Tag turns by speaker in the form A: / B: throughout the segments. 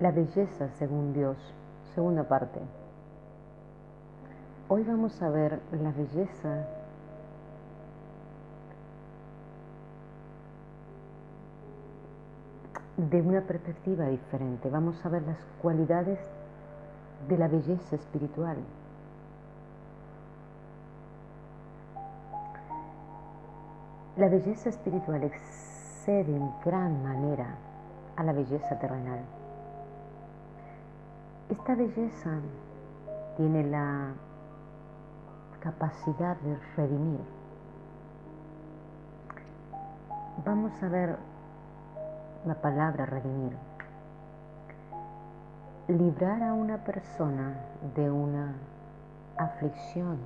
A: La belleza según Dios, segunda parte. Hoy vamos a ver la belleza de una perspectiva diferente. Vamos a ver las cualidades de la belleza espiritual. La belleza espiritual excede en gran manera a la belleza terrenal. Esta belleza tiene la capacidad de redimir. Vamos a ver la palabra redimir. Librar a una persona de una aflicción,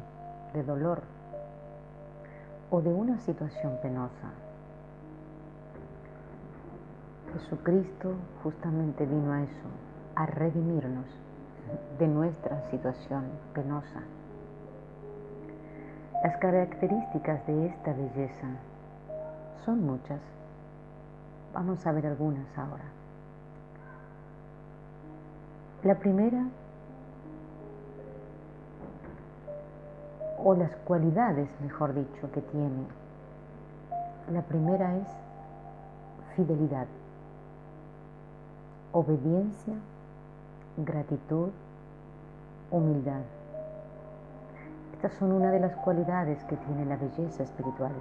A: de dolor o de una situación penosa. Jesucristo justamente vino a eso, a redimirnos de nuestra situación penosa. Las características de esta belleza son muchas. Vamos a ver algunas ahora. La primera, o las cualidades, mejor dicho, que tiene. La primera es fidelidad, obediencia, gratitud, humildad. Estas son una de las cualidades que tiene la belleza espiritual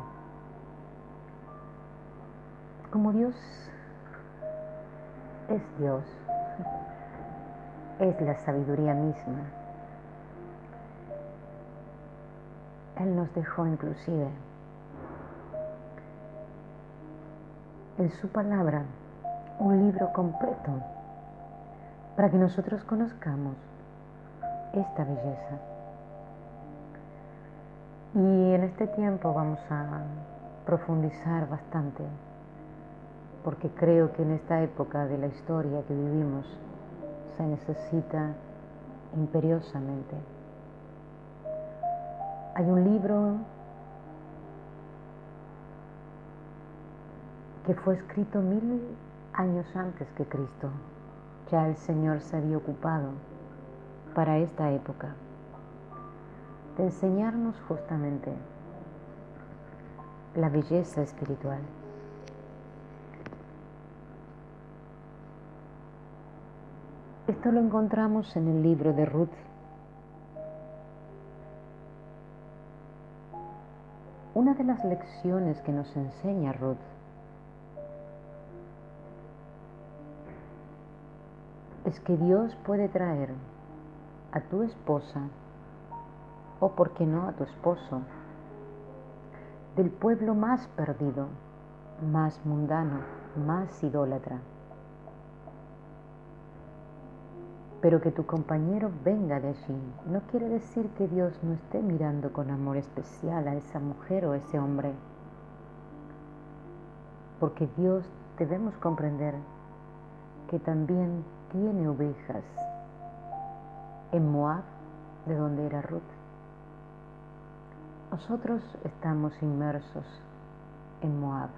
A: como Dios es Dios, es la sabiduría misma. Él nos dejó inclusive en su palabra un libro completo para que nosotros conozcamos esta belleza. Y en este tiempo vamos a profundizar bastante porque creo que en esta época de la historia que vivimos se necesita imperiosamente. Hay un libro que fue escrito mil años antes que Cristo. Ya el Señor se había ocupado para esta época de enseñarnos justamente la belleza espiritual. Esto lo encontramos en el libro de Ruth. Una de las lecciones que nos enseña Ruth es que Dios puede traer a tu esposa, o por qué no a tu esposo, del pueblo más perdido, más mundano, más idólatra pero que tu compañero venga de allí no quiere decir que Dios no esté mirando con amor especial a esa mujer o ese hombre. Porque Dios debemos comprender que también tiene ovejas en Moab, de donde era Ruth. Nosotros estamos inmersos en Moab.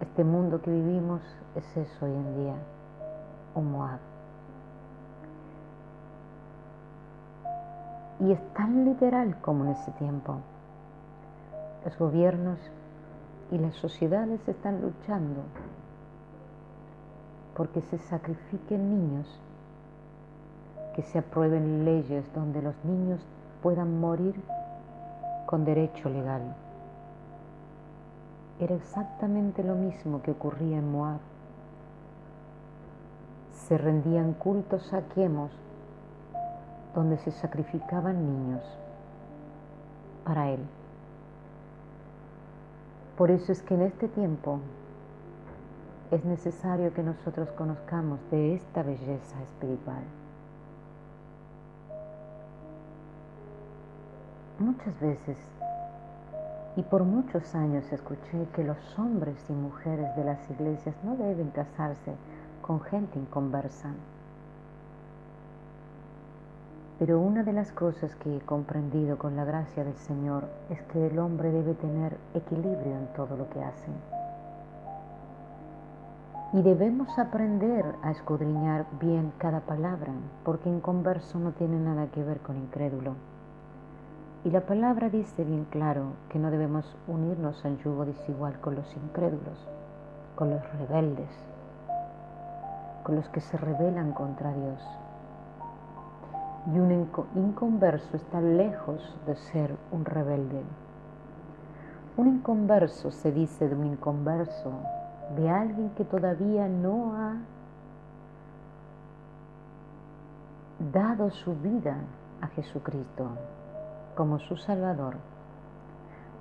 A: Este mundo que vivimos es eso hoy en día, un Moab. Y es tan literal como en ese tiempo. Los gobiernos y las sociedades están luchando porque se sacrifiquen niños, que se aprueben leyes donde los niños puedan morir con derecho legal. Era exactamente lo mismo que ocurría en Moab. Se rendían cultos a Quemos donde se sacrificaban niños para Él. Por eso es que en este tiempo es necesario que nosotros conozcamos de esta belleza espiritual. Muchas veces y por muchos años escuché que los hombres y mujeres de las iglesias no deben casarse con gente inconversa pero una de las cosas que he comprendido con la gracia del Señor es que el hombre debe tener equilibrio en todo lo que hace. Y debemos aprender a escudriñar bien cada palabra, porque inconverso no tiene nada que ver con incrédulo. Y la palabra dice bien claro que no debemos unirnos en yugo desigual con los incrédulos, con los rebeldes, con los que se rebelan contra Dios. Y un inconverso está lejos de ser un rebelde. Un inconverso se dice de un inconverso de alguien que todavía no ha dado su vida a Jesucristo como su Salvador,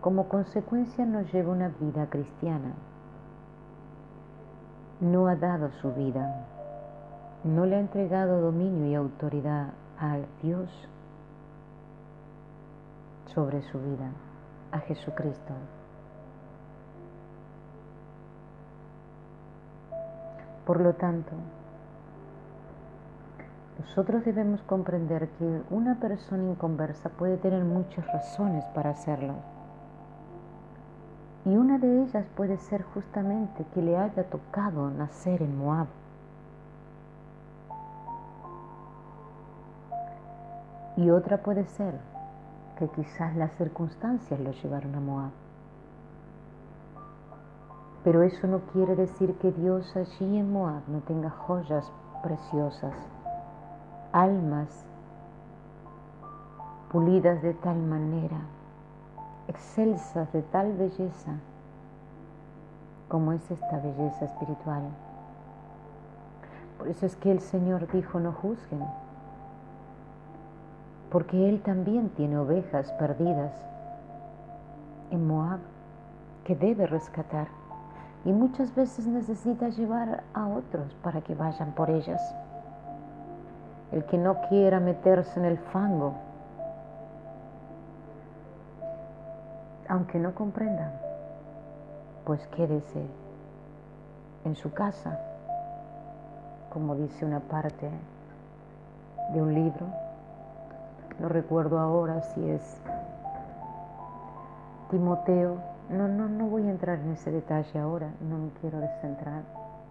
A: como consecuencia nos lleva una vida cristiana. No ha dado su vida, no le ha entregado dominio y autoridad al Dios sobre su vida, a Jesucristo. Por lo tanto, nosotros debemos comprender que una persona inconversa puede tener muchas razones para hacerlo. Y una de ellas puede ser justamente que le haya tocado nacer en Moab. Y otra puede ser que quizás las circunstancias lo llevaron a Moab. Pero eso no quiere decir que Dios allí en Moab no tenga joyas preciosas, almas pulidas de tal manera, excelsas de tal belleza, como es esta belleza espiritual. Por eso es que el Señor dijo, no juzguen, porque Él también tiene ovejas perdidas en Moab que debe rescatar y muchas veces necesita llevar a otros para que vayan por ellas. El que no quiera meterse en el fango, aunque no comprenda, pues quédese en su casa, como dice una parte de un libro. No recuerdo ahora si es Timoteo no, no, no voy a entrar en ese detalle ahora, no me quiero descentrar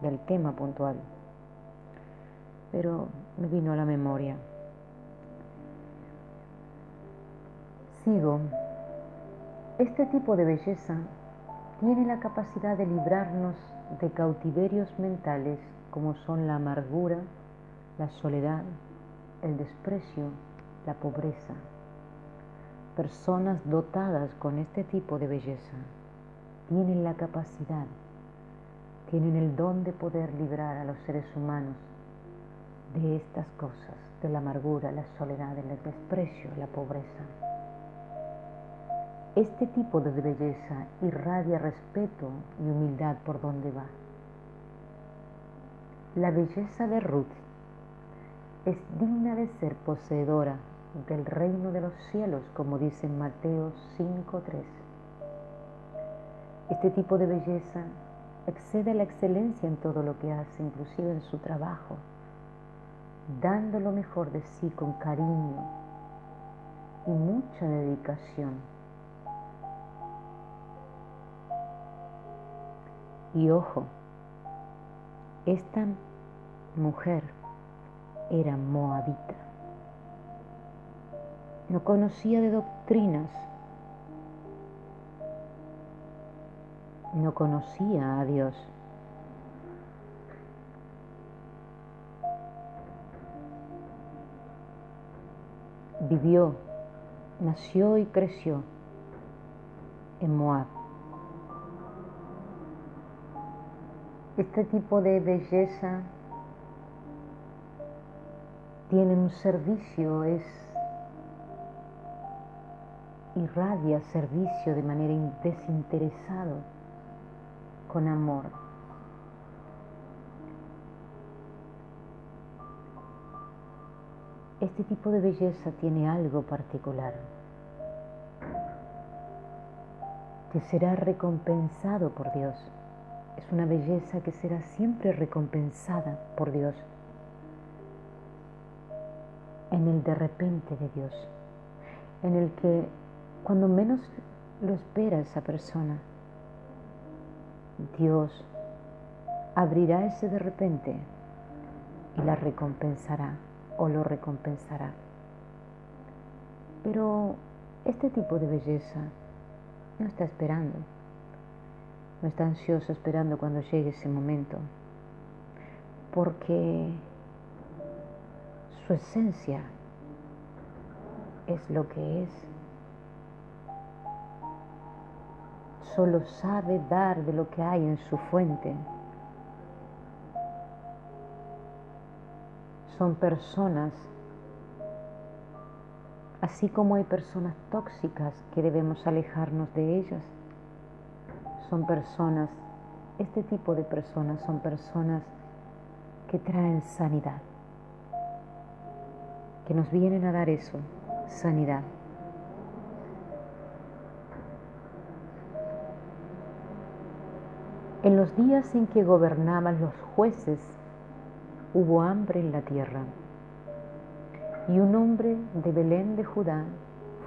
A: del tema puntual, pero me vino a la memoria. Sigo. Este tipo de belleza tiene la capacidad de librarnos de cautiverios mentales como son la amargura, la soledad, el desprecio, la pobreza personas dotadas con este tipo de belleza tienen la capacidad, tienen el don de poder librar a los seres humanos de estas cosas, de la amargura, la soledad, el desprecio, la pobreza. Este tipo de belleza irradia respeto y humildad por donde va. La belleza de Ruth es digna de ser poseedora del reino de los cielos, como dice Mateo 5.3. Este tipo de belleza excede la excelencia en todo lo que hace, inclusive en su trabajo, dando lo mejor de sí con cariño y mucha dedicación. Y ojo, esta mujer era moabita no conocía de doctrinas, no conocía a Dios. Vivió, nació y creció en Moab. Este tipo de belleza tiene un servicio, es irradia servicio de manera desinteresado, con amor. Este tipo de belleza tiene algo particular que será recompensado por Dios. Es una belleza que será siempre recompensada por Dios en el de repente de Dios, en el que cuando menos lo espera esa persona, Dios abrirá ese de repente y la recompensará o lo recompensará. Pero este tipo de belleza no está esperando, no está ansioso esperando cuando llegue ese momento, porque su esencia es lo que es. Solo sabe dar de lo que hay en su fuente. Son personas, así como hay personas tóxicas que debemos alejarnos de ellas, son personas, este tipo de personas son personas que traen sanidad, que nos vienen a dar eso, sanidad. En los días en que gobernaban los jueces, hubo hambre en la tierra. Y un hombre de Belén de Judá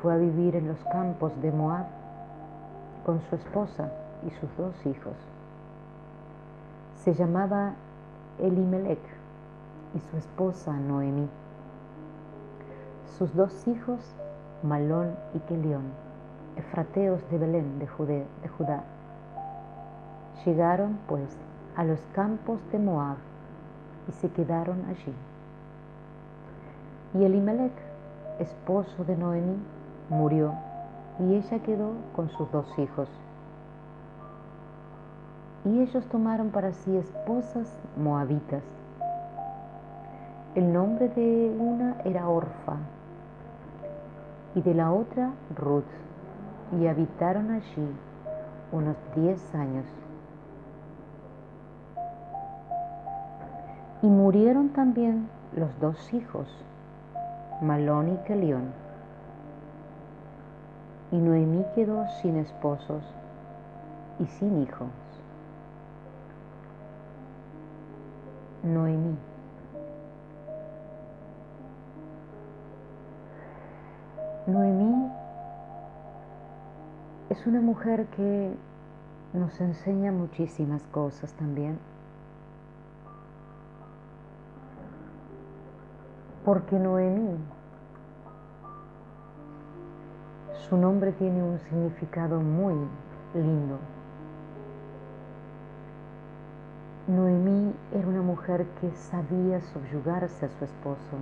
A: fue a vivir en los campos de Moab con su esposa y sus dos hijos. Se llamaba Elimelech y su esposa Noemí sus dos hijos, Malón y Kelión, efrateos de Belén de, Judá. Llegaron pues a los campos de Moab y se quedaron allí. Y Elimelech, esposo de Noemí, murió y ella quedó con sus dos hijos. Y ellos tomaron para sí esposas moabitas. El nombre de una era Orfa y de la otra Ruth, y habitaron allí unos diez años. Y murieron también los dos hijos, Malón y Kelión. Y Noemí quedó sin esposos y sin hijos. Noemí Noemí es una mujer que nos enseña muchísimas cosas también. Porque Noemí, su nombre tiene un significado muy lindo. Noemí era una mujer que sabía subyugarse a su esposo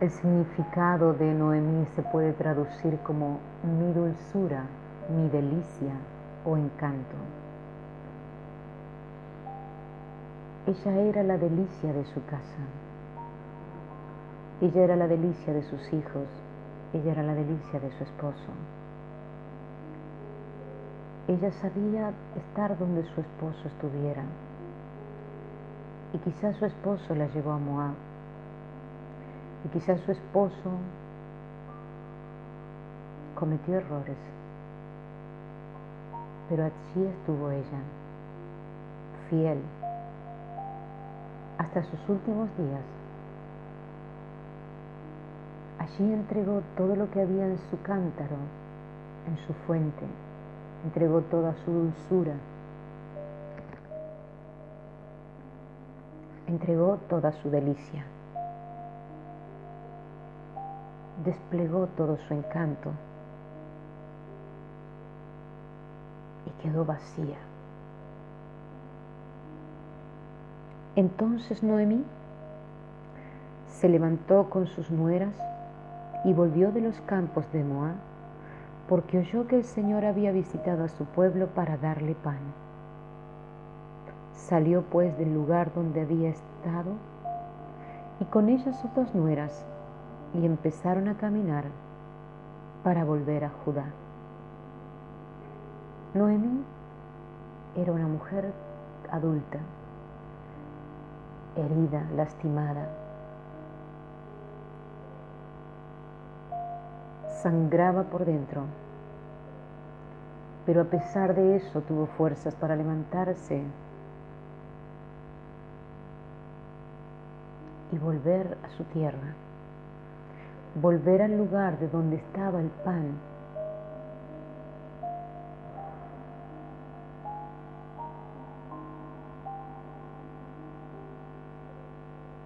A: El significado de Noemí se puede traducir como mi dulzura, mi delicia o encanto. Ella era la delicia de su casa. Ella era la delicia de sus hijos. Ella era la delicia de su esposo. Ella sabía estar donde su esposo estuviera. Y quizás su esposo la llevó a Moab y quizás su esposo cometió errores, pero allí estuvo ella, fiel, hasta sus últimos días. Allí entregó todo lo que había en su cántaro, en su fuente, entregó toda su dulzura, entregó toda su delicia. desplegó todo su encanto y quedó vacía. Entonces Noemí se levantó con sus nueras y volvió de los campos de Moab, porque oyó que el Señor había visitado a su pueblo para darle pan. Salió pues del lugar donde había estado y con ella sus dos nueras y empezaron a caminar para volver a Judá. Noemí era una mujer adulta, herida, lastimada, sangraba por dentro, pero a pesar de eso tuvo fuerzas para levantarse y volver a su tierra volver al lugar de donde estaba el pan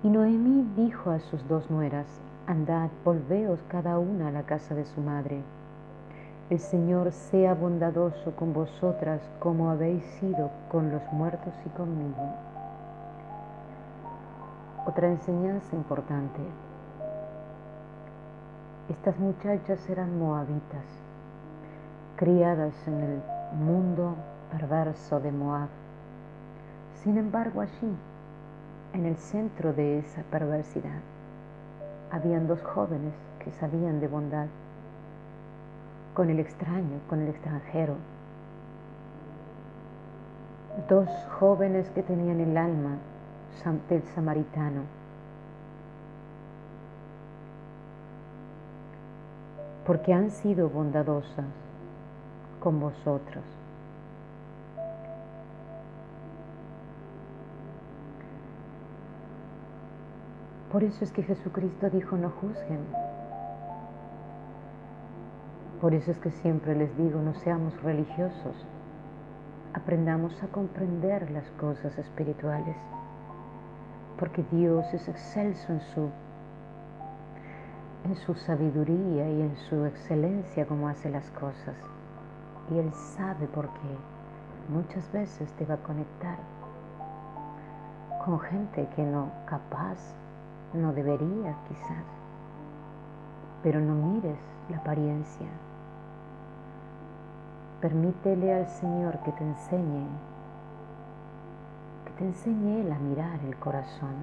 A: Y Noemí dijo a sus dos nueras, andad, volveos cada una a la casa de su madre. El Señor sea bondadoso con vosotras como habéis sido con los muertos y conmigo. Otra enseñanza importante. Estas muchachas eran moabitas, criadas en el mundo perverso de Moab. Sin embargo, allí, en el centro de esa perversidad, habían dos jóvenes que sabían de bondad con el extraño, con el extranjero. Dos jóvenes que tenían el alma del samaritano. Porque han sido bondadosas con vosotros. Por eso es que Jesucristo dijo, no juzguen. Por eso es que siempre les digo, no seamos religiosos, aprendamos a comprender las cosas espirituales, porque Dios es excelso en su, en su sabiduría y en su excelencia como hace las cosas. Y Él sabe por qué muchas veces te va a conectar con gente que no capaz no debería quizás, pero no mires la apariencia. Permítele al Señor que te enseñe, que te enseñe Él a mirar el corazón.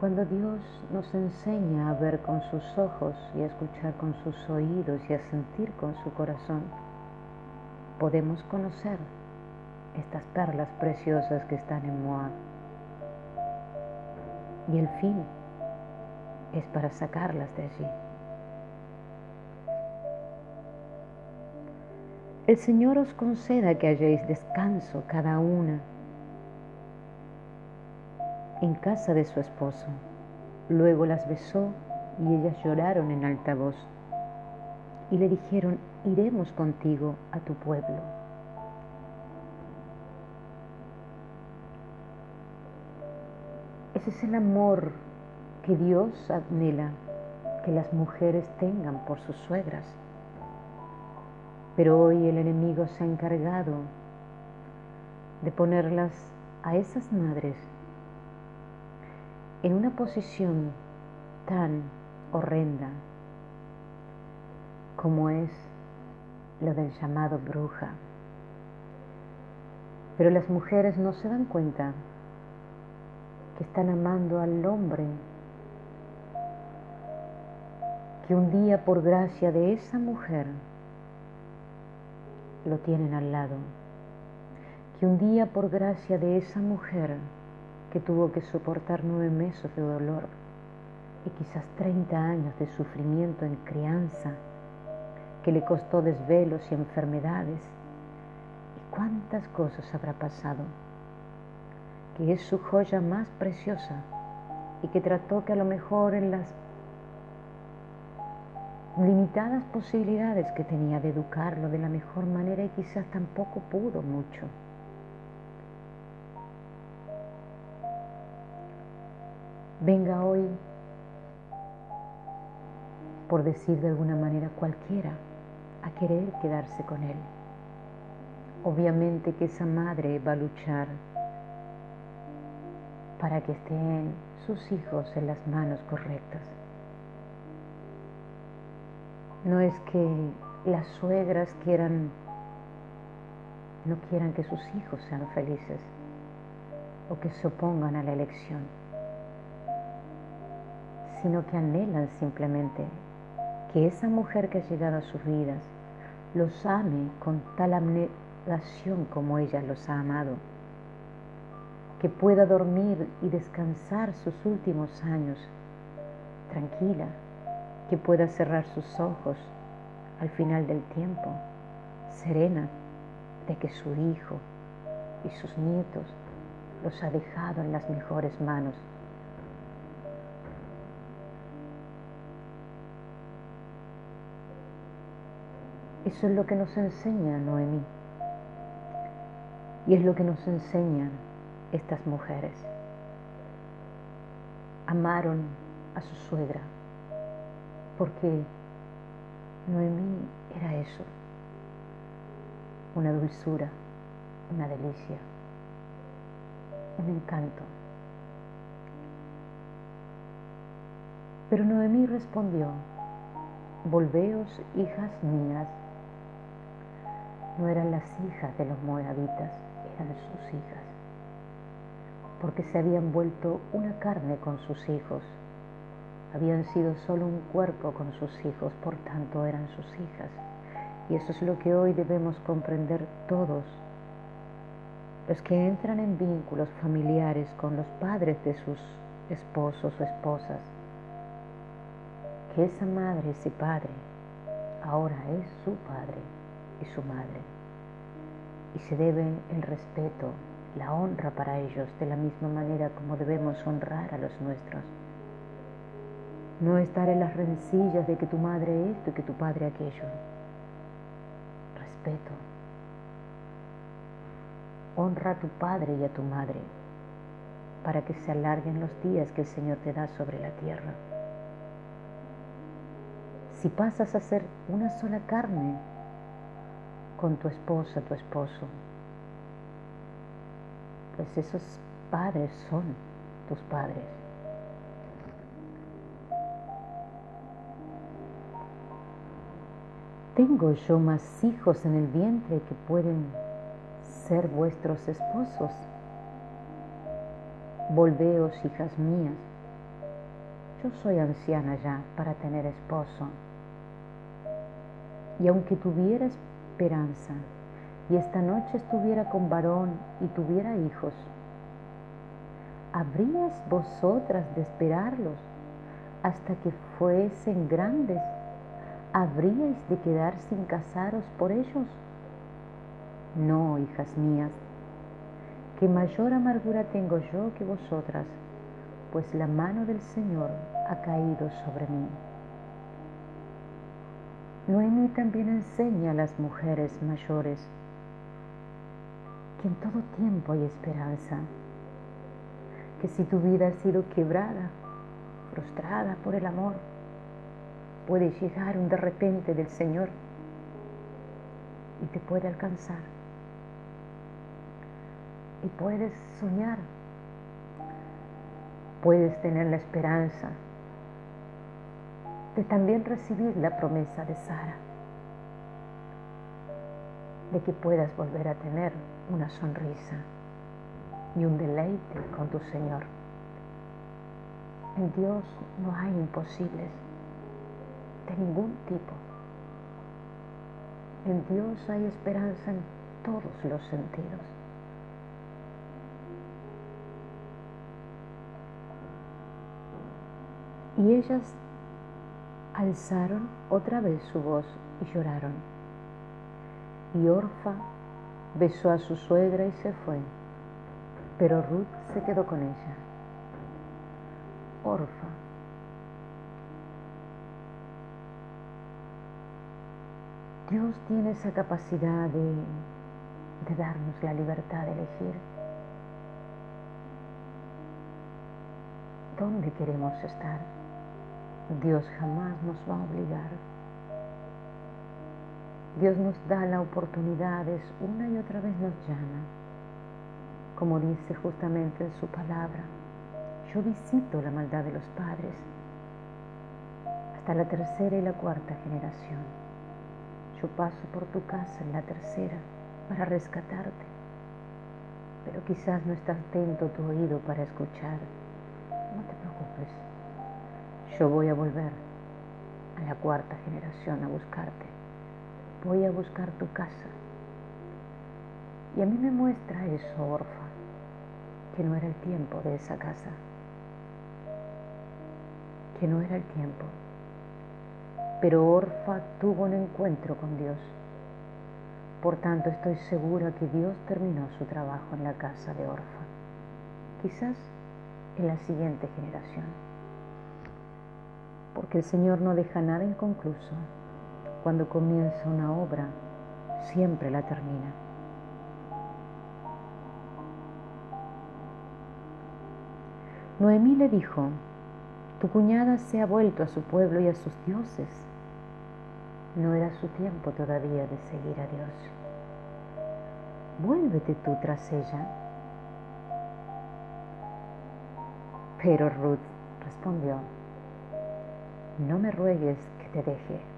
A: Cuando Dios nos enseña a ver con sus ojos y a escuchar con sus oídos y a sentir con su corazón, podemos conocer estas perlas preciosas que están en Moab. Y el fin es para sacarlas de allí. El Señor os conceda que halléis descanso cada una en casa de su esposo. Luego las besó y ellas lloraron en alta voz y le dijeron, iremos contigo a tu pueblo. Ese es el amor que Dios anhela que las mujeres tengan por sus suegras. Pero hoy el enemigo se ha encargado de ponerlas a esas madres en una posición tan horrenda como es lo del llamado bruja. Pero las mujeres no se dan cuenta que están amando al hombre, que un día por gracia de esa mujer lo tienen al lado, que un día por gracia de esa mujer que tuvo que soportar nueve meses de dolor y quizás 30 años de sufrimiento en crianza, que le costó desvelos y enfermedades, y cuántas cosas habrá pasado que es su joya más preciosa y que trató que a lo mejor en las limitadas posibilidades que tenía de educarlo de la mejor manera y quizás tampoco pudo mucho. Venga hoy, por decir de alguna manera cualquiera, a querer quedarse con él. Obviamente que esa madre va a luchar para que estén sus hijos en las manos correctas. No es que las suegras quieran, no quieran que sus hijos sean felices o que se opongan a la elección, sino que anhelan simplemente que esa mujer que ha llegado a sus vidas los ame con tal abnegación como ella los ha amado que pueda dormir y descansar sus últimos años tranquila, que pueda cerrar sus ojos al final del tiempo, serena de que su hijo y sus nietos los ha dejado en las mejores manos. Eso es lo que nos enseña Noemí. Y es lo que nos enseñan estas mujeres. amaron a su suegra, porque Noemí era eso, una dulzura, una delicia, un encanto. Pero Noemí respondió, volveos, hijas mías. No eran las hijas de los moabitas, eran sus hijas, porque se habían vuelto una carne con sus hijos. Habían sido solo un cuerpo con sus hijos, por tanto eran sus hijas. Y eso es lo que hoy debemos comprender todos los que entran en vínculos familiares con los padres de sus esposos o esposas, que esa madre, ese padre, ahora es su padre y su madre, y se debe el respeto, la honra para ellos de la misma manera como debemos honrar a los nuestros. No estar en las rencillas de que tu madre esto y que tu padre aquello. Respeto Honra a tu padre y a tu madre para que se alarguen los días que el Señor te da sobre la tierra. Si pasas a ser una sola carne con tu esposa, tu esposo, pues esos padres son tus padres. Tengo yo más hijos en el vientre que pueden ser vuestros esposos. Volveos, hijas mías. Yo soy anciana ya para tener esposo. Y aunque tuviera esperanza y esta noche estuviera con varón y tuviera hijos, ¿habríais vosotras de esperarlos hasta que fuesen grandes? ¿Habríais de quedar sin casaros por ellos? No, hijas mías, que mayor amargura tengo yo que vosotras, pues la mano del Señor ha caído sobre mí. Noemí también enseña a las mujeres mayores que en todo tiempo hay esperanza, que si tu vida ha sido quebrada, frustrada por el amor, puede llegar un de repente del Señor y te puede alcanzar. Y puedes soñar, puedes tener la esperanza de también recibir la promesa de Sara, de que puedas volver a tener una sonrisa y un deleite con tu Señor. En Dios no hay imposibles de ningún tipo. En Dios hay esperanza en todos los sentidos. Y ellas alzaron otra vez su voz y lloraron. Y Orfa besó a su suegra y se fue, pero Ruth se quedó con ella. Orfa. Dios tiene esa capacidad de, de darnos la libertad de elegir dónde queremos estar. Dios jamás nos va a obligar. Dios nos da la oportunidad, una y otra vez nos llama. Como dice justamente en su palabra, yo visito la maldad de los padres hasta la tercera y la cuarta generación. Yo paso por tu casa en la tercera para rescatarte, pero quizás no está atento tu oído para escuchar. No te preocupes, yo voy a volver a la cuarta generación a buscarte. Voy a buscar tu casa. Y a mí me muestra eso, Orfa, que no era el tiempo de esa casa, que no era el tiempo. Pero Orfa tuvo un encuentro con Dios. Por tanto, estoy segura que Dios terminó su trabajo en la casa de Orfa. Quizás en la siguiente generación porque el Señor no deja nada inconcluso. Cuando comienza una obra, siempre la termina. Noemí le dijo, Tu cuñada se ha vuelto a su pueblo y a sus dioses. No era su tiempo todavía de seguir a Dios. Vuélvete tú tras ella. Pero Ruth respondió, no me ruegues que te deje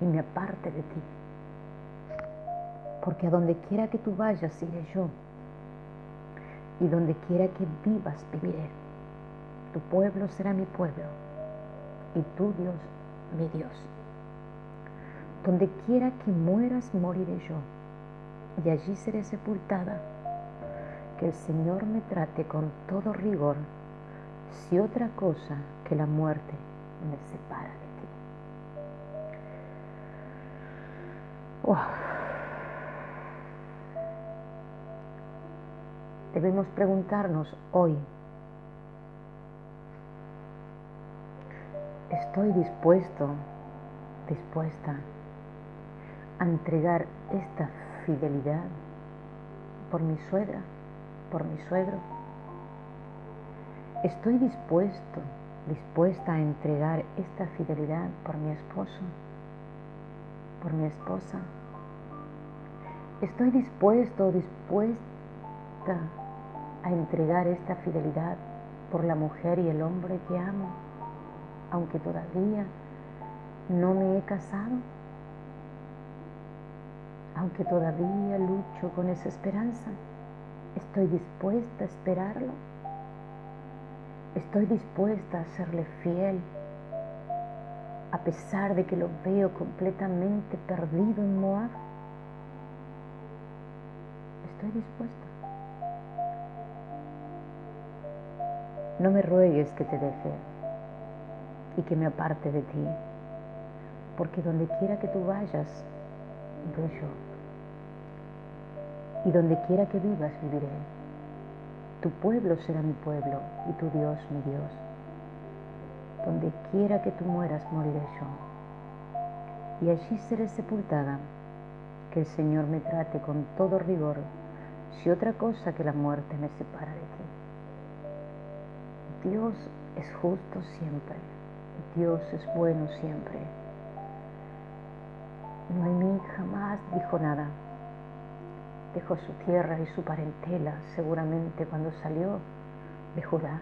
A: y me aparte de ti, porque a donde quiera que tú vayas iré yo, y donde quiera que vivas viviré. Tu pueblo será mi pueblo, y tu Dios mi Dios. Donde quiera que mueras moriré yo, y allí seré sepultada. Que el Señor me trate con todo rigor, si otra cosa que la muerte me separa de Debemos preguntarnos hoy, ¿estoy dispuesto, dispuesta a entregar esta fidelidad por mi suegra, por mi suegro? ¿Estoy dispuesto, dispuesta a entregar esta fidelidad por mi esposo, por mi esposa? Estoy dispuesto dispuesta a entregar esta fidelidad por la mujer y el hombre que amo, aunque todavía no me he casado, aunque todavía lucho con esa esperanza. Estoy dispuesta a esperarlo. Estoy dispuesta a serle fiel a pesar de que lo veo completamente perdido en Moab estoy dispuesta. No me ruegues que te deje y que me aparte de ti, porque donde quiera que tú vayas, iré yo. Y donde quiera que vivas, viviré. Tu pueblo será mi pueblo y tu Dios mi Dios. Donde quiera que tú mueras, moriré yo. Y allí seré sepultada. Que el Señor me trate con todo rigor si otra cosa que la muerte me separa de ti. Dios es justo siempre, Dios es bueno siempre. Noemí jamás dijo nada. Dejó su tierra y su parentela seguramente cuando salió de Judá.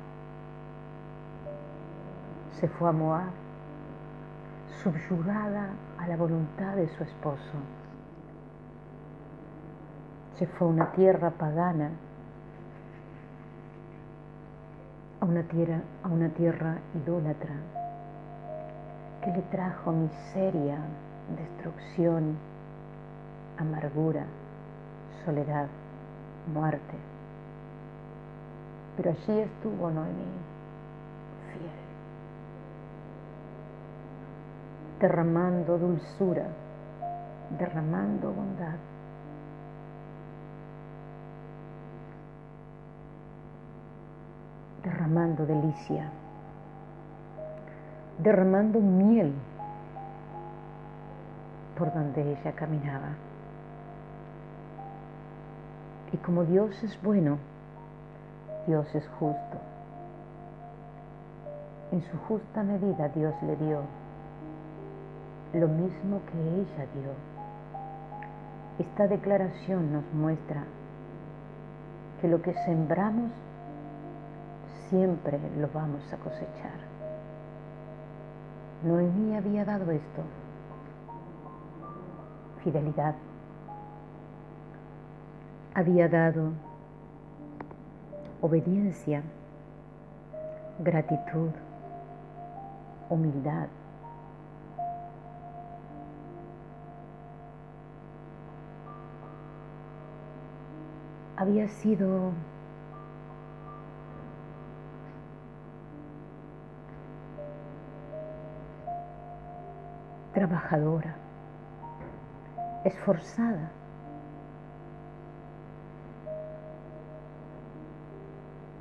A: Se fue a Moab, subyugada a la voluntad de su esposo se fue a una tierra pagana, a una tierra, a una tierra idólatra, que le trajo miseria, destrucción, amargura, soledad, muerte. Pero allí estuvo Noemí, fiel, derramando dulzura, derramando bondad derramando delicia, derramando miel por donde ella caminaba. Y como Dios es bueno, Dios es justo. En su justa medida Dios le dio lo mismo que ella dio. Esta declaración nos muestra que lo que sembramos siempre lo vamos a cosechar. Noemí había dado esto, fidelidad. Había dado obediencia, gratitud, humildad. Había sido trabajadora, esforzada.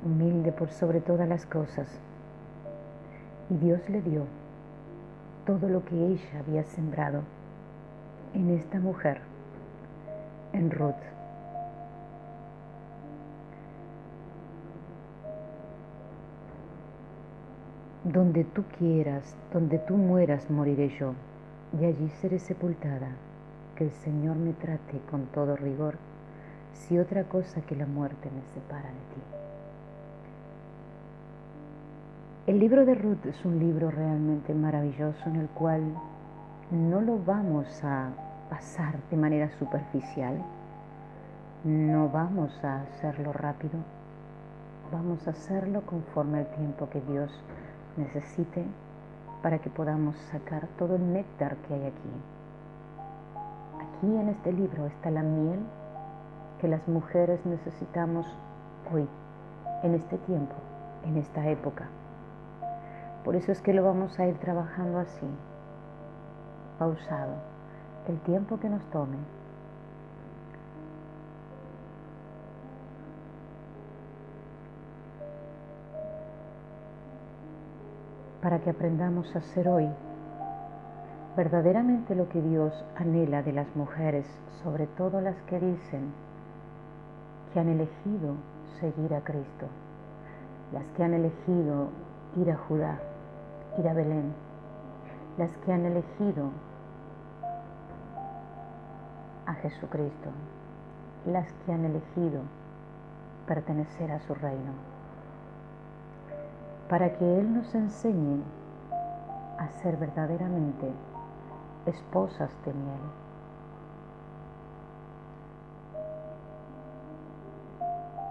A: humilde por sobre todas las cosas. Y Dios le dio todo lo que ella había sembrado en esta mujer, en Ruth. Donde tú quieras, donde tú mueras, moriré yo, y allí seré sepultada. Que el Señor me trate con todo rigor, si otra cosa que la muerte me separa de ti. El libro de Ruth es un libro realmente maravilloso en el cual no lo vamos a pasar de manera superficial, no vamos a hacerlo rápido, vamos a hacerlo conforme al tiempo que Dios necesite para que podamos sacar todo el néctar que hay aquí. Aquí en este libro está la miel que las mujeres necesitamos hoy, en este tiempo, en esta época. Por eso es que lo vamos a ir trabajando así, pausado, el tiempo que nos tome. Para que aprendamos a ser hoy verdaderamente lo que Dios anhela de las mujeres, sobre todo las que dicen que han elegido seguir a Cristo, las que han elegido ir a Judá, ir a Belén, las que han elegido a Jesucristo, las que han elegido pertenecer a su reino, para que Él nos enseñe a ser verdaderamente esposas de miel